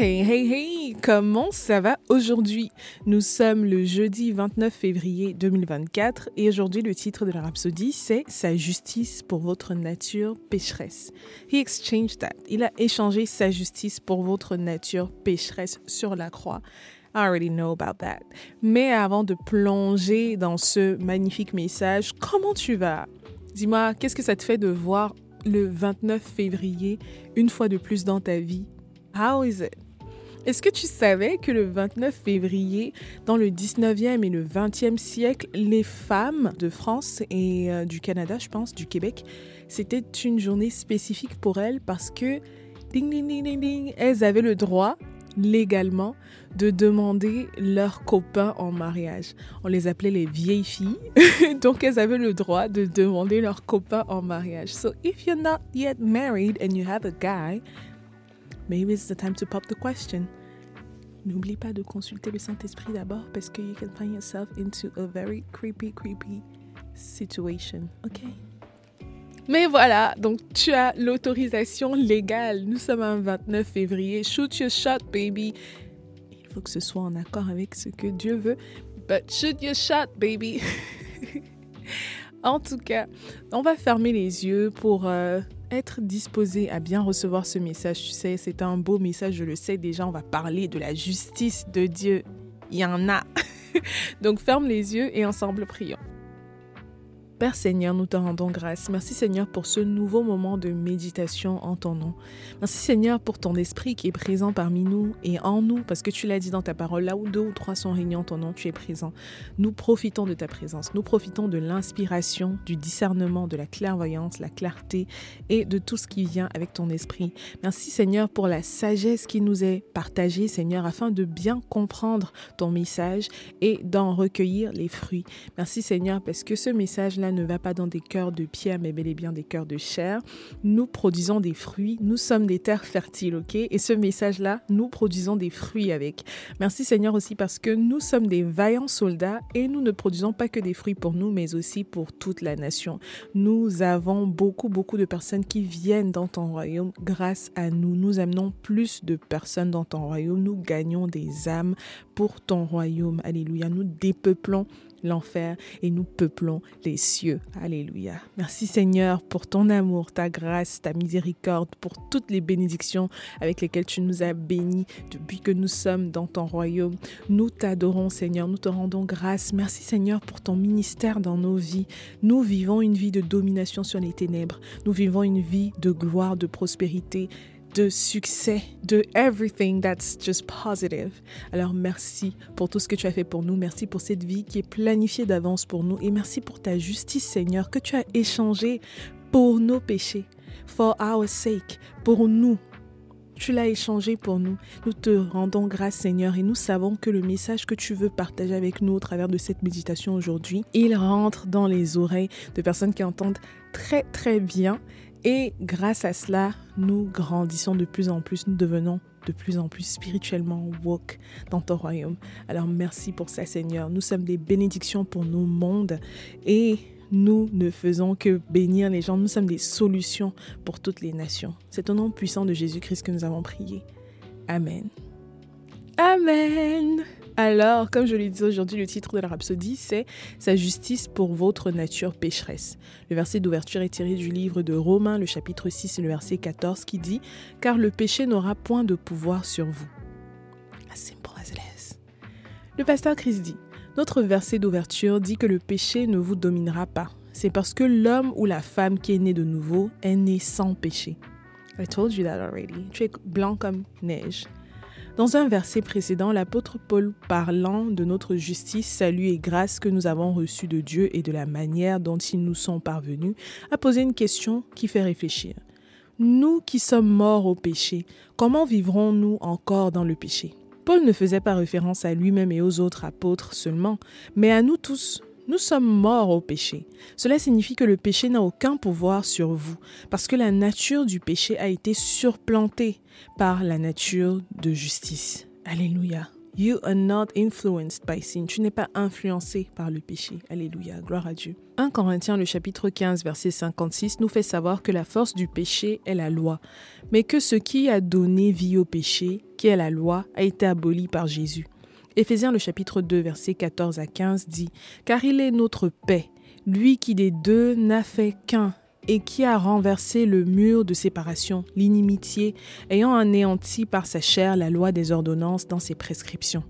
Hey, hey, hey, comment ça va aujourd'hui? Nous sommes le jeudi 29 février 2024 et aujourd'hui le titre de la rhapsodie c'est Sa justice pour votre nature pécheresse. He exchanged that. Il a échangé sa justice pour votre nature pécheresse sur la croix. I already know about that. Mais avant de plonger dans ce magnifique message, comment tu vas? Dis-moi, qu'est-ce que ça te fait de voir le 29 février une fois de plus dans ta vie? How is it? Est-ce que tu savais que le 29 février, dans le 19e et le 20e siècle, les femmes de France et euh, du Canada, je pense, du Québec, c'était une journée spécifique pour elles parce que, ding, ding, ding, ding, ding, elles avaient le droit légalement de demander leurs copains en mariage. On les appelait les vieilles filles, donc elles avaient le droit de demander leurs copains en mariage. So if you're not yet married and you have a guy, maybe it's the time to pop the question. N'oublie pas de consulter le Saint-Esprit d'abord parce que you can find yourself into a very creepy, creepy situation. OK? Mais voilà, donc tu as l'autorisation légale. Nous sommes un 29 février. Shoot your shot, baby. Il faut que ce soit en accord avec ce que Dieu veut. But shoot your shot, baby. en tout cas, on va fermer les yeux pour euh, être disposé à bien recevoir ce message. Tu sais, c'est un beau message, je le sais déjà. On va parler de la justice de Dieu. Il y en a. Donc ferme les yeux et ensemble prions. Père Seigneur, nous te rendons grâce. Merci Seigneur pour ce nouveau moment de méditation en ton nom. Merci Seigneur pour ton esprit qui est présent parmi nous et en nous, parce que tu l'as dit dans ta parole, là où deux ou trois sont réunis en ton nom, tu es présent. Nous profitons de ta présence. Nous profitons de l'inspiration, du discernement, de la clairvoyance, la clarté et de tout ce qui vient avec ton esprit. Merci Seigneur pour la sagesse qui nous est partagée, Seigneur, afin de bien comprendre ton message et d'en recueillir les fruits. Merci Seigneur parce que ce message-là ne va pas dans des cœurs de pierre, mais bel et bien des cœurs de chair. Nous produisons des fruits. Nous sommes des terres fertiles, ok? Et ce message-là, nous produisons des fruits avec. Merci Seigneur aussi parce que nous sommes des vaillants soldats et nous ne produisons pas que des fruits pour nous, mais aussi pour toute la nation. Nous avons beaucoup, beaucoup de personnes qui viennent dans ton royaume grâce à nous. Nous amenons plus de personnes dans ton royaume. Nous gagnons des âmes pour ton royaume. Alléluia. Nous dépeuplons l'enfer et nous peuplons les cieux. Alléluia. Merci Seigneur pour ton amour, ta grâce, ta miséricorde, pour toutes les bénédictions avec lesquelles tu nous as bénis depuis que nous sommes dans ton royaume. Nous t'adorons Seigneur, nous te rendons grâce. Merci Seigneur pour ton ministère dans nos vies. Nous vivons une vie de domination sur les ténèbres. Nous vivons une vie de gloire, de prospérité de succès, de everything that's just positive. Alors merci pour tout ce que tu as fait pour nous. Merci pour cette vie qui est planifiée d'avance pour nous. Et merci pour ta justice, Seigneur, que tu as échangée pour nos péchés. For our sake, pour nous. Tu l'as échangé pour nous. Nous te rendons grâce, Seigneur, et nous savons que le message que tu veux partager avec nous au travers de cette méditation aujourd'hui, il rentre dans les oreilles de personnes qui entendent très, très bien et grâce à cela, nous grandissons de plus en plus, nous devenons de plus en plus spirituellement woke dans ton royaume. Alors merci pour ça Seigneur. Nous sommes des bénédictions pour nos mondes et nous ne faisons que bénir les gens. Nous sommes des solutions pour toutes les nations. C'est au nom puissant de Jésus-Christ que nous avons prié. Amen. Amen. Alors, comme je l'ai dit aujourd'hui, le titre de la rhapsodie, c'est Sa justice pour votre nature pécheresse. Le verset d'ouverture est tiré du livre de Romains, le chapitre 6 et le verset 14, qui dit Car le péché n'aura point de pouvoir sur vous. Le pasteur Christ dit Notre verset d'ouverture dit que le péché ne vous dominera pas. C'est parce que l'homme ou la femme qui est né de nouveau est né sans péché. I told you that already. Tu es blanc comme neige. Dans un verset précédent, l'apôtre Paul parlant de notre justice, salut et grâce que nous avons reçue de Dieu et de la manière dont ils nous sont parvenus, a posé une question qui fait réfléchir. Nous qui sommes morts au péché, comment vivrons-nous encore dans le péché? Paul ne faisait pas référence à lui-même et aux autres apôtres seulement, mais à nous tous, nous sommes morts au péché. Cela signifie que le péché n'a aucun pouvoir sur vous, parce que la nature du péché a été surplantée par la nature de justice. Alléluia. You are not influenced by sin. Tu n'es pas influencé par le péché. Alléluia, gloire à Dieu. 1 Corinthiens, le chapitre 15, verset 56, nous fait savoir que la force du péché est la loi, mais que ce qui a donné vie au péché, qui est la loi, a été aboli par Jésus. Éphésiens, le chapitre 2, verset 14 à 15 dit Car il est notre paix, lui qui des deux n'a fait qu'un et qui a renversé le mur de séparation, l'inimitié, ayant anéanti par sa chair la loi des ordonnances dans ses prescriptions.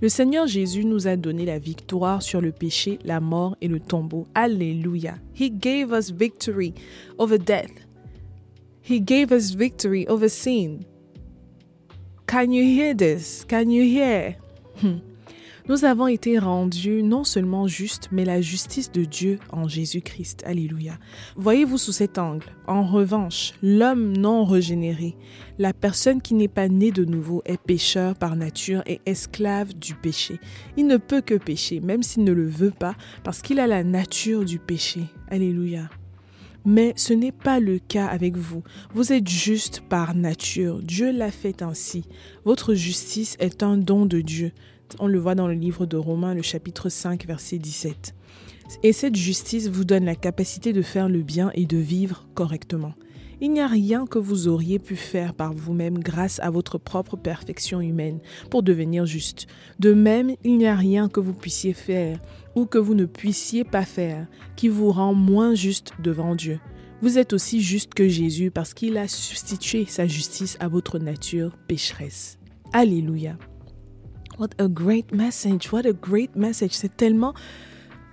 Le Seigneur Jésus nous a donné la victoire sur le péché, la mort et le tombeau. Alléluia. He gave us victory over death. He gave us victory over sin. Can you hear this? Can you hear? Hmm. Nous avons été rendus non seulement justes, mais la justice de Dieu en Jésus-Christ. Alléluia. Voyez-vous sous cet angle. En revanche, l'homme non régénéré, la personne qui n'est pas née de nouveau, est pécheur par nature et esclave du péché. Il ne peut que pécher, même s'il ne le veut pas, parce qu'il a la nature du péché. Alléluia. Mais ce n'est pas le cas avec vous. Vous êtes juste par nature. Dieu l'a fait ainsi. Votre justice est un don de Dieu. On le voit dans le livre de Romains, le chapitre 5, verset 17. Et cette justice vous donne la capacité de faire le bien et de vivre correctement. Il n'y a rien que vous auriez pu faire par vous-même grâce à votre propre perfection humaine pour devenir juste. De même, il n'y a rien que vous puissiez faire ou que vous ne puissiez pas faire qui vous rend moins juste devant Dieu. Vous êtes aussi juste que Jésus parce qu'il a substitué sa justice à votre nature pécheresse. Alléluia. What a great message. What a great message. C'est tellement...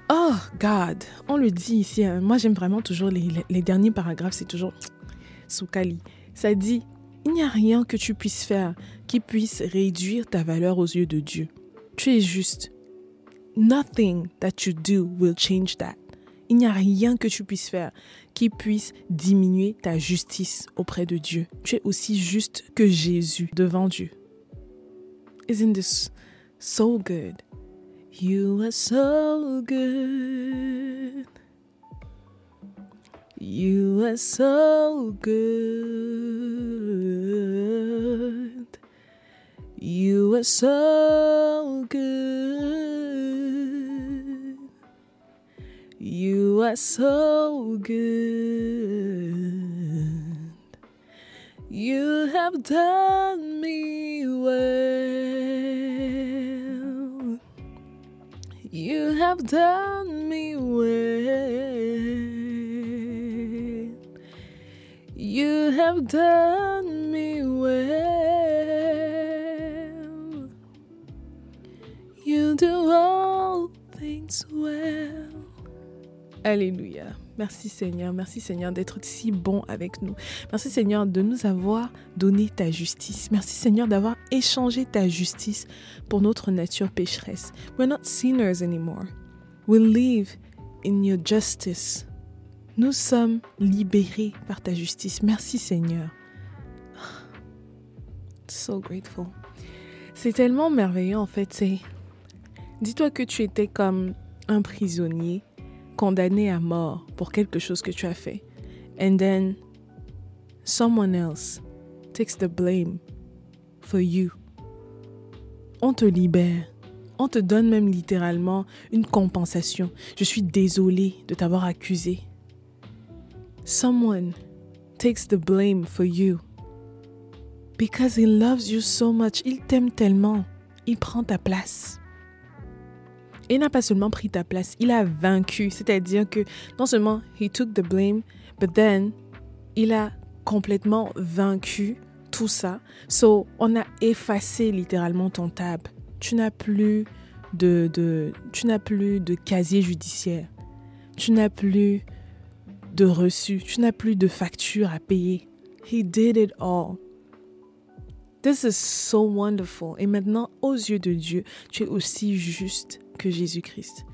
Oh, God. On le dit ici. Hein. Moi, j'aime vraiment toujours les, les, derniers paragraphes. C'est toujours Soukali. Ça dit, il n'y a rien que tu puisses faire qui puisse réduire ta valeur aux yeux de Dieu. Tu es juste. Nothing that you do will change that. Il n'y a rien que tu puisses faire qui puisse diminuer ta justice auprès de Dieu. Tu es aussi juste que Jésus devant Dieu. Isn't this so good? You are so good. You are so good. You are so good. You are so good. You have done me well. You have done me well. You have done me well. You do all things well. Alléluia. Merci Seigneur, merci Seigneur d'être si bon avec nous. Merci Seigneur de nous avoir donné ta justice. Merci Seigneur d'avoir échangé ta justice pour notre nature pécheresse. We're not sinners anymore. We live in your justice. Nous sommes libérés par ta justice. Merci Seigneur. So grateful. C'est tellement merveilleux en fait. Dis-toi que tu étais comme un prisonnier condamné à mort pour quelque chose que tu as fait. And then someone else takes the blame for you. On te libère. On te donne même littéralement une compensation. Je suis désolé de t'avoir accusé. Someone takes the blame for you. Because he loves you so much. Il t'aime tellement. Il prend ta place il n'a pas seulement pris ta place, il a vaincu. C'est-à-dire que non seulement he took the blame, but then il a complètement vaincu tout ça. So, on a effacé littéralement ton tab. Tu n'as plus de, de, tu n'as plus de casier judiciaire. Tu n'as plus de reçu. Tu n'as plus de facture à payer. He did it all. This is so wonderful. Et maintenant, aux yeux de Dieu, tu es aussi juste que Jésus-Christ.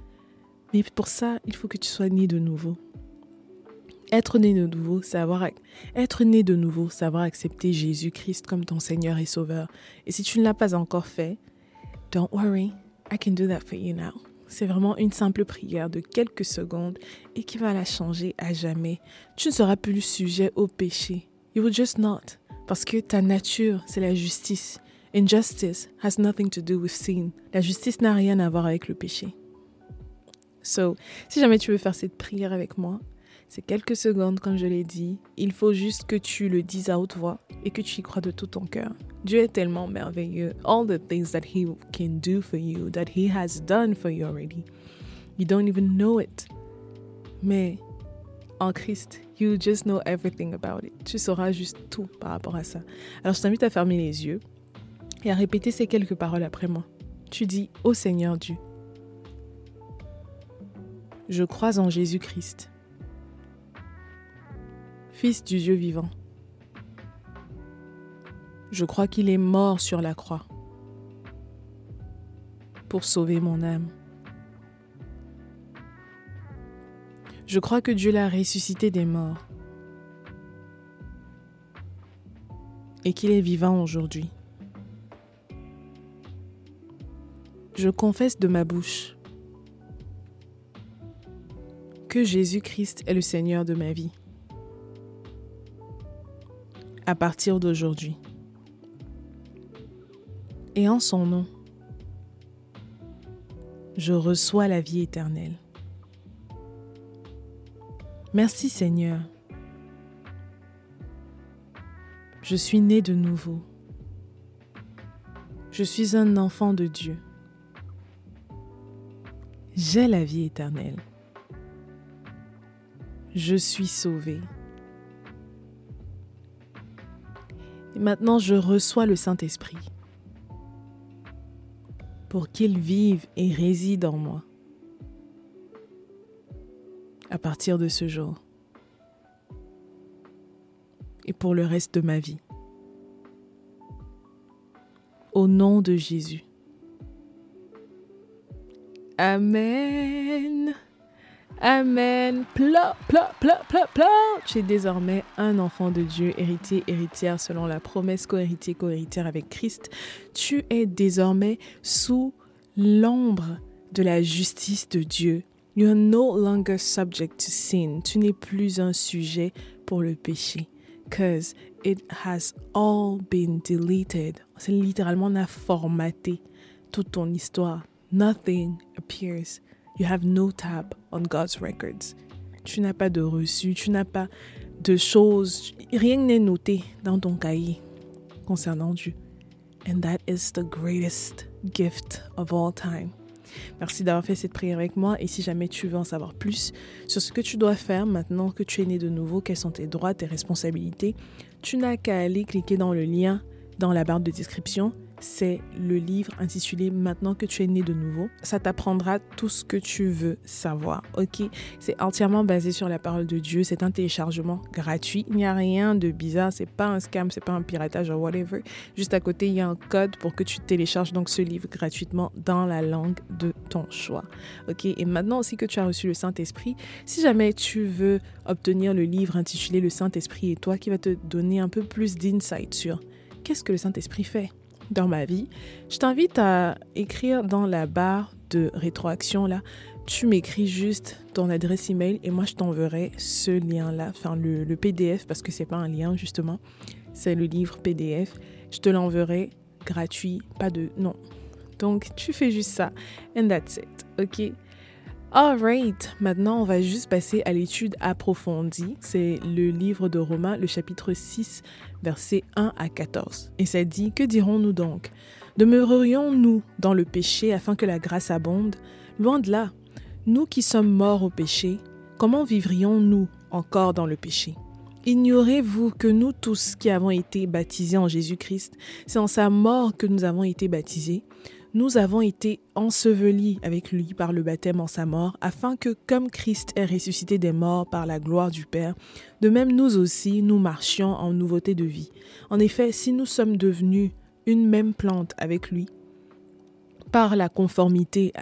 Mais pour ça, il faut que tu sois né de nouveau. Être né de nouveau, savoir être né de nouveau, savoir accepter Jésus-Christ comme ton Seigneur et Sauveur. Et si tu ne l'as pas encore fait, don't worry, I can do that for you now. C'est vraiment une simple prière de quelques secondes et qui va la changer à jamais. Tu ne seras plus sujet au péché. You will just not. Parce que ta nature, c'est la justice. Injustice has nothing to do with sin. La justice n'a rien à voir avec le péché. So, si jamais tu veux faire cette prière avec moi, c'est quelques secondes, comme je l'ai dit. Il faut juste que tu le dises à haute voix et que tu y crois de tout ton cœur. Dieu est tellement merveilleux. All the things that He can do for you, that He has done for you already. You don't even know it. Mais en Christ, you just know everything about it. Tu sauras juste tout par rapport à ça. Alors je t'invite à fermer les yeux et à répéter ces quelques paroles après moi. Tu dis, Ô Seigneur Dieu, je crois en Jésus-Christ, Fils du Dieu vivant. Je crois qu'il est mort sur la croix pour sauver mon âme. Je crois que Dieu l'a ressuscité des morts et qu'il est vivant aujourd'hui. Je confesse de ma bouche que Jésus-Christ est le Seigneur de ma vie. À partir d'aujourd'hui. Et en son nom, je reçois la vie éternelle. Merci Seigneur. Je suis né de nouveau. Je suis un enfant de Dieu. J'ai la vie éternelle. Je suis sauvé. Et maintenant, je reçois le Saint-Esprit pour qu'il vive et réside en moi à partir de ce jour et pour le reste de ma vie. Au nom de Jésus. Amen. Amen. Pla, pla, pla, pla, pla. Tu es désormais un enfant de Dieu, héritier, héritière selon la promesse co-héritier, co-héritière avec Christ. Tu es désormais sous l'ombre de la justice de Dieu. You are no longer subject to sin. Tu n'es plus un sujet pour le péché. Cause it has all been deleted. C'est littéralement on a formaté toute ton histoire. Nothing appears. You have no tab on God's records. Tu n'as pas de reçu, tu n'as pas de choses, rien n'est noté dans ton cahier concernant Dieu. And that is the greatest gift of all time. Merci d'avoir fait cette prière avec moi. Et si jamais tu veux en savoir plus sur ce que tu dois faire maintenant que tu es né de nouveau, quels sont tes droits, tes responsabilités, tu n'as qu'à aller cliquer dans le lien dans la barre de description c'est le livre intitulé Maintenant que tu es né de nouveau. Ça t'apprendra tout ce que tu veux savoir. Ok, c'est entièrement basé sur la parole de Dieu. C'est un téléchargement gratuit. Il n'y a rien de bizarre. C'est pas un scam, c'est pas un piratage ou whatever. Juste à côté, il y a un code pour que tu télécharges donc ce livre gratuitement dans la langue de ton choix. Ok, et maintenant aussi que tu as reçu le Saint-Esprit, si jamais tu veux obtenir le livre intitulé Le Saint-Esprit et toi qui va te donner un peu plus d'insight sur qu'est-ce que le Saint-Esprit fait dans ma vie, je t'invite à écrire dans la barre de rétroaction là. Tu m'écris juste ton adresse email et moi je t'enverrai ce lien-là, enfin le, le, PDF parce que c'est pas un lien justement, c'est le livre PDF. Je te l'enverrai gratuit, pas de non. Donc tu fais juste ça and that's it, ok? Alright, maintenant on va juste passer à l'étude approfondie. C'est le livre de Romains, le chapitre 6, versets 1 à 14. Et ça dit, que dirons-nous donc? Demeurerions-nous dans le péché afin que la grâce abonde? Loin de là. Nous qui sommes morts au péché, comment vivrions-nous encore dans le péché? Ignorez-vous que nous tous qui avons été baptisés en Jésus-Christ, c'est en sa mort que nous avons été baptisés? Nous avons été ensevelis avec lui par le baptême en sa mort, afin que, comme Christ est ressuscité des morts par la gloire du Père, de même nous aussi, nous marchions en nouveauté de vie. En effet, si nous sommes devenus une même plante avec lui, par la conformité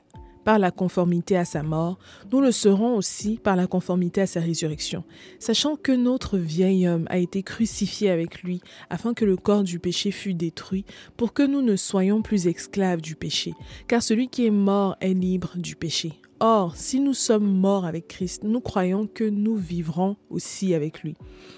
par la conformité à sa mort, nous le serons aussi par la conformité à sa résurrection, sachant que notre vieil homme a été crucifié avec lui, afin que le corps du péché fût détruit, pour que nous ne soyons plus esclaves du péché, car celui qui est mort est libre du péché. Or, si nous sommes morts avec Christ, nous croyons que nous vivrons aussi avec lui.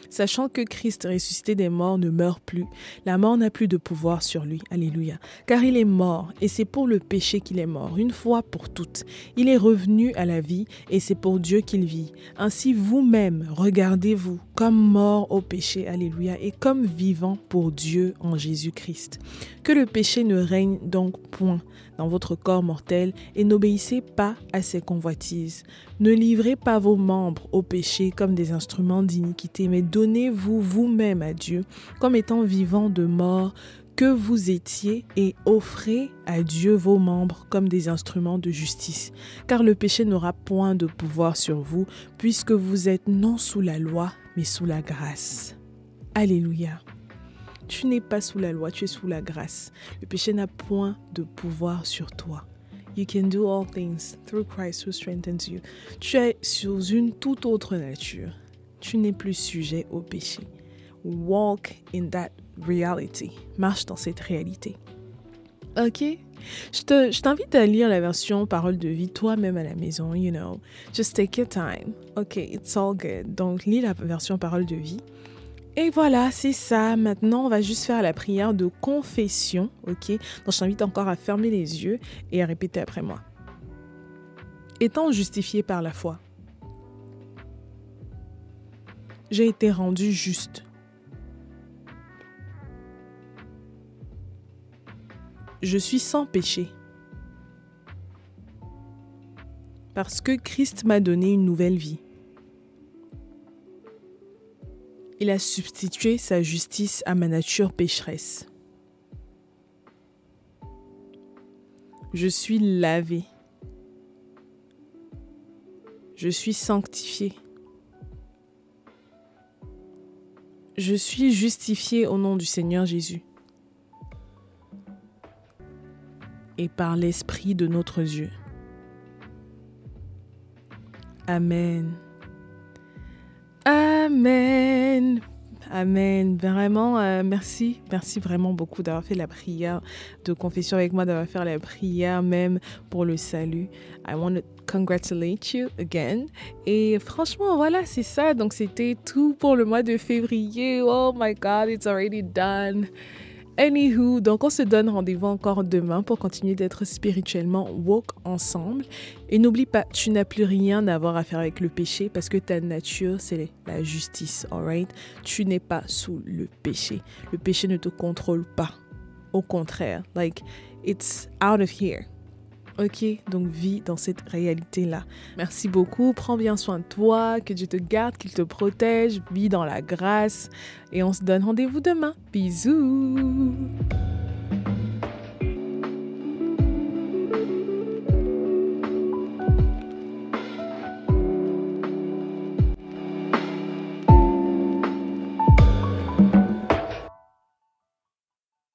Sachant que Christ ressuscité des morts ne meurt plus, la mort n'a plus de pouvoir sur lui. Alléluia. Car il est mort, et c'est pour le péché qu'il est mort, une fois pour toutes. Il est revenu à la vie, et c'est pour Dieu qu'il vit. Ainsi vous-même, regardez-vous comme mort au péché. Alléluia. Et comme vivant pour Dieu en Jésus-Christ. Que le péché ne règne donc point dans votre corps mortel et n'obéissez pas à ses convoitises. Ne livrez pas vos membres au péché comme des instruments d'iniquité, mais donnez-vous vous-même à Dieu comme étant vivant de mort que vous étiez et offrez à Dieu vos membres comme des instruments de justice, car le péché n'aura point de pouvoir sur vous, puisque vous êtes non sous la loi, mais sous la grâce. Alléluia. Tu n'es pas sous la loi, tu es sous la grâce. Le péché n'a point de pouvoir sur toi. You can do all things through Christ who strengthens you. Tu es sous une toute autre nature. Tu n'es plus sujet au péché. Walk in that reality. Marche dans cette réalité. Ok? Je t'invite à lire la version parole de vie toi-même à la maison, you know. Just take your time. Ok, it's all good. Donc, lis la version parole de vie. Et voilà, c'est ça. Maintenant, on va juste faire la prière de confession, ok? Donc, je t'invite encore à fermer les yeux et à répéter après moi. Étant justifié par la foi, j'ai été rendu juste. Je suis sans péché. Parce que Christ m'a donné une nouvelle vie. Il a substitué sa justice à ma nature pécheresse. Je suis lavé. Je suis sanctifié. Je suis justifié au nom du Seigneur Jésus et par l'Esprit de notre Dieu. Amen. Amen. Amen. Vraiment, euh, merci. Merci vraiment beaucoup d'avoir fait la prière de confession avec moi, d'avoir fait la prière même pour le salut. I want to congratulate you again. Et franchement, voilà, c'est ça. Donc, c'était tout pour le mois de février. Oh my God, it's already done. Anywho, donc on se donne rendez-vous encore demain pour continuer d'être spirituellement woke ensemble. Et n'oublie pas, tu n'as plus rien à avoir à faire avec le péché parce que ta nature, c'est la justice, alright? Tu n'es pas sous le péché. Le péché ne te contrôle pas. Au contraire, like, it's out of here. Ok, donc vis dans cette réalité-là. Merci beaucoup, prends bien soin de toi, que Dieu te garde, qu'il te protège, vis dans la grâce et on se donne rendez-vous demain. Bisous